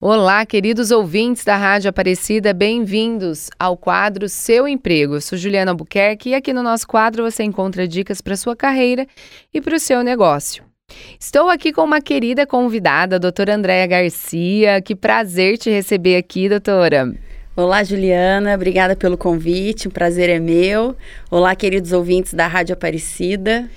Olá, queridos ouvintes da Rádio Aparecida, bem-vindos ao quadro Seu Emprego. Eu sou Juliana Albuquerque e aqui no nosso quadro você encontra dicas para sua carreira e para o seu negócio. Estou aqui com uma querida convidada, a doutora Andréia Garcia. Que prazer te receber aqui, doutora. Olá, Juliana, obrigada pelo convite, o prazer é meu. Olá, queridos ouvintes da Rádio Aparecida.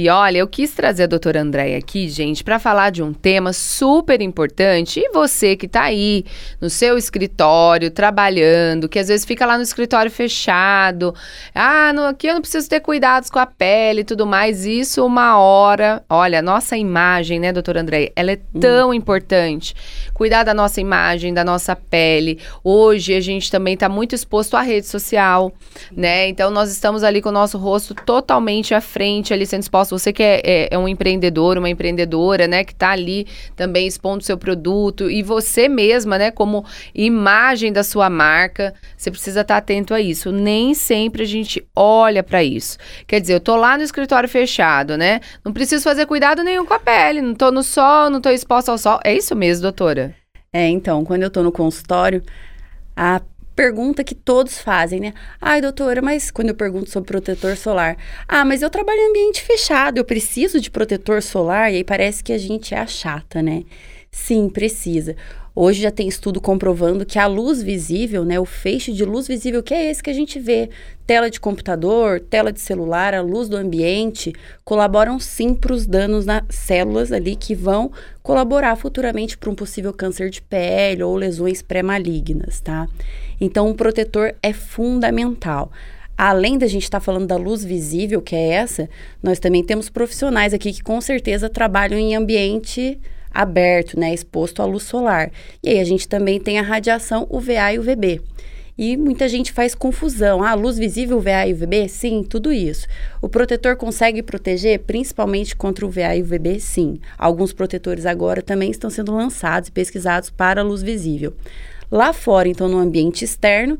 E olha, eu quis trazer a doutora Andréia aqui, gente, para falar de um tema super importante. E você que está aí no seu escritório, trabalhando, que às vezes fica lá no escritório fechado. Ah, no, aqui eu não preciso ter cuidados com a pele e tudo mais. Isso uma hora. Olha, a nossa imagem, né, doutora Andréia, ela é hum. tão hum. importante. Cuidar da nossa imagem, da nossa pele. Hoje a gente também está muito exposto à rede social, né? Então nós estamos ali com o nosso rosto totalmente à frente, ali sendo exposto você que é, é, é um empreendedor, uma empreendedora, né, que está ali também expondo seu produto e você mesma, né, como imagem da sua marca, você precisa estar tá atento a isso. Nem sempre a gente olha para isso. Quer dizer, eu tô lá no escritório fechado, né? Não preciso fazer cuidado nenhum com a pele, não tô no sol, não tô exposta ao sol. É isso mesmo, doutora? É, então, quando eu tô no consultório, a pergunta que todos fazem, né? Ai, doutora, mas quando eu pergunto sobre protetor solar, ah, mas eu trabalho em ambiente fechado, eu preciso de protetor solar, e aí parece que a gente é a chata, né? Sim, precisa. Hoje já tem estudo comprovando que a luz visível, né, o feixe de luz visível, que é esse que a gente vê, tela de computador, tela de celular, a luz do ambiente, colaboram sim para os danos nas células ali que vão colaborar futuramente para um possível câncer de pele ou lesões pré-malignas, tá? Então, o protetor é fundamental. Além da gente estar tá falando da luz visível, que é essa, nós também temos profissionais aqui que com certeza trabalham em ambiente aberto, né, exposto à luz solar. E aí a gente também tem a radiação UVA e UVB. E muita gente faz confusão. Ah, luz visível, UVA e UVB? Sim, tudo isso. O protetor consegue proteger principalmente contra o UVA e UVB? Sim. Alguns protetores agora também estão sendo lançados e pesquisados para a luz visível. Lá fora, então, no ambiente externo,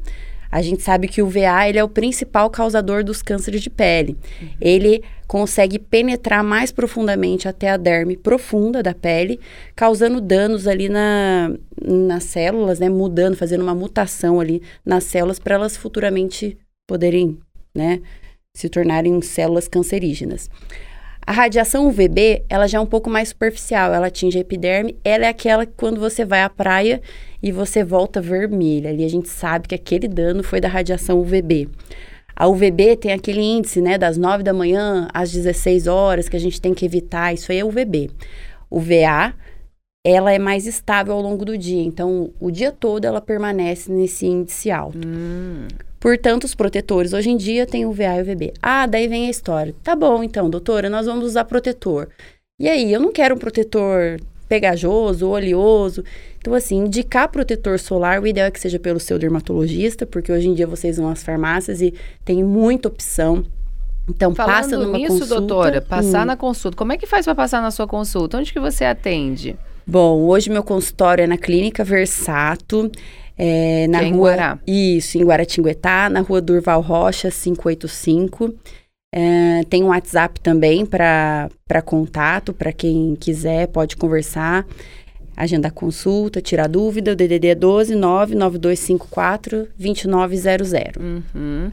a gente sabe que o VA ele é o principal causador dos cânceres de pele. Uhum. Ele consegue penetrar mais profundamente até a derme profunda da pele, causando danos ali na, nas células, né, mudando, fazendo uma mutação ali nas células para elas futuramente poderem, né, se tornarem células cancerígenas. A radiação UVB, ela já é um pouco mais superficial, ela atinge a epiderme, ela é aquela que quando você vai à praia e você volta vermelha, ali a gente sabe que aquele dano foi da radiação UVB. A UVB tem aquele índice, né, das 9 da manhã às 16 horas que a gente tem que evitar, isso aí é UVB. O VA, ela é mais estável ao longo do dia, então o dia todo ela permanece nesse índice alto. Hum. Portanto, os protetores hoje em dia têm o VA e o VB. Ah, daí vem a história. Tá bom, então, doutora, nós vamos usar protetor. E aí, eu não quero um protetor pegajoso, oleoso. Então, assim, indicar protetor solar, o ideal é que seja pelo seu dermatologista, porque hoje em dia vocês vão às farmácias e tem muita opção. Então, Falando passa numa nisso, consulta. doutora, passar hum. na consulta. Como é que faz para passar na sua consulta? Onde que você atende? Bom, hoje meu consultório é na Clínica Versato. É, na é rua, em Guará. Isso, em Guaratinguetá, na rua Durval Rocha, 585. É, tem um WhatsApp também para contato, para quem quiser, pode conversar, agendar consulta, tirar dúvida. O DDD é 12 99254 2900. Uhum.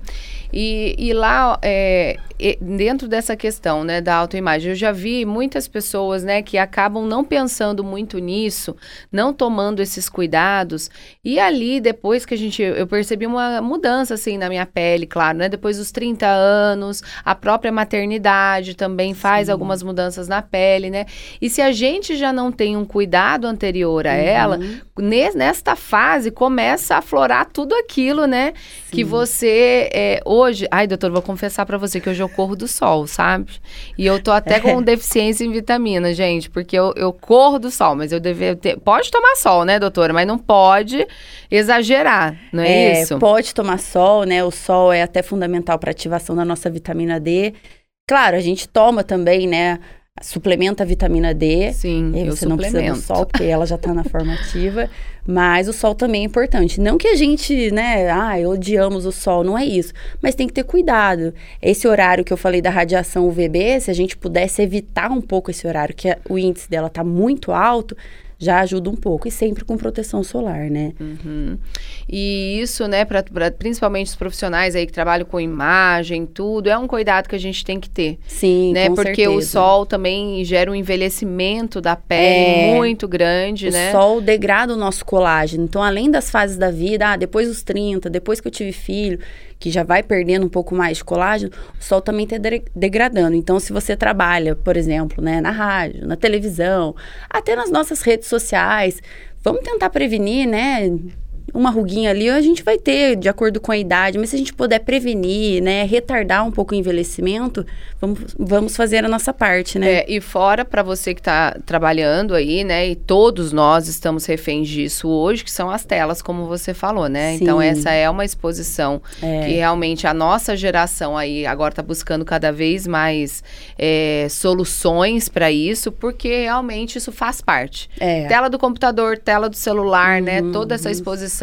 E, e lá, é, dentro dessa questão né, da autoimagem, eu já vi muitas pessoas né, que acabam não pensando muito nisso, não tomando esses cuidados. E ali, depois que a gente. Eu percebi uma mudança assim na minha pele, claro, né? Depois dos 30 anos, a própria maternidade também faz Sim. algumas mudanças na pele, né? E se a gente já não tem um cuidado anterior a uhum. ela, nesta fase começa a aflorar tudo aquilo, né? Sim. Que você. É, hoje, ai, doutor, vou confessar para você que hoje eu corro do sol, sabe? E eu tô até com deficiência em vitamina, gente, porque eu, eu corro do sol, mas eu deveria ter. Pode tomar sol, né, doutora? Mas não pode exagerar, não é, é isso? Pode tomar sol, né? O sol é até fundamental para ativação da nossa vitamina D. Claro, a gente toma também, né? Suplementa a vitamina D. Sim, e você eu não precisa do sol, porque ela já está na formativa. Mas o sol também é importante. Não que a gente, né, ah, odiamos o sol, não é isso. Mas tem que ter cuidado. Esse horário que eu falei da radiação UVB, se a gente pudesse evitar um pouco esse horário, que o índice dela está muito alto, já ajuda um pouco. E sempre com proteção solar, né? Uhum. E isso, né, pra, pra, principalmente os profissionais aí que trabalham com imagem, tudo, é um cuidado que a gente tem que ter. Sim, né? com Porque certeza. o sol também gera um envelhecimento da pele É. muito grande, O né? sol degrada o nosso colágeno. Então, além das fases da vida, ah, depois dos 30, depois que eu tive filho, que já vai perdendo um pouco mais de colágeno, o sol também está degradando. Então, se você trabalha, por exemplo, né, na rádio, na televisão, até nas nossas redes sociais, vamos tentar prevenir, né? Uma ruguinha ali a gente vai ter, de acordo com a idade, mas se a gente puder prevenir, né, retardar um pouco o envelhecimento, vamos, vamos fazer a nossa parte, né? É, e fora para você que está trabalhando aí, né? E todos nós estamos reféns disso hoje, que são as telas, como você falou, né? Então Sim. essa é uma exposição É. que realmente a nossa geração aí agora está buscando cada vez mais é, soluções para isso, porque realmente isso faz parte. É. Tela do computador, tela do celular, né? Uhum, Toda essa exposição,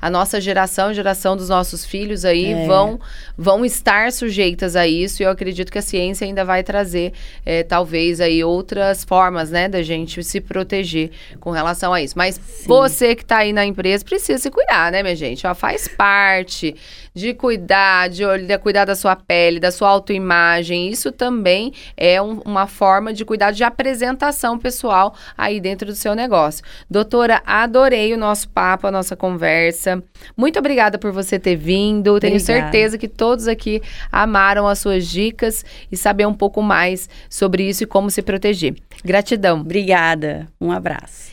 a nossa geração, a geração dos nossos filhos aí É. vão vão estar sujeitas a isso e eu acredito que a ciência ainda vai trazer eh, talvez aí outras formas, né, da gente se proteger com relação a isso. Mas você que tá aí na empresa precisa se cuidar, né, minha gente? Ó, faz parte de cuidar, de olhar, cuidar da sua pele, da sua autoimagem. Isso também é um- uma forma de cuidar de apresentação pessoal aí dentro do seu negócio. Doutora, adorei o nosso papo, a nossa conversa. Muito obrigada por você ter vindo. Tenho Obrigada. certeza que todos aqui amaram as suas dicas e saber um pouco mais sobre isso e como se proteger. Gratidão. Obrigada. Um abraço.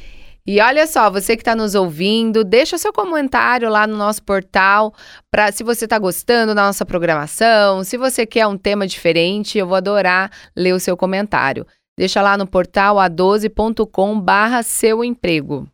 E olha só, você que está nos ouvindo, deixa seu comentário lá no nosso portal para se você está gostando da nossa programação, se você quer um tema diferente, eu vou adorar ler o seu comentário. Deixa lá no portal a12.com/barra seu emprego.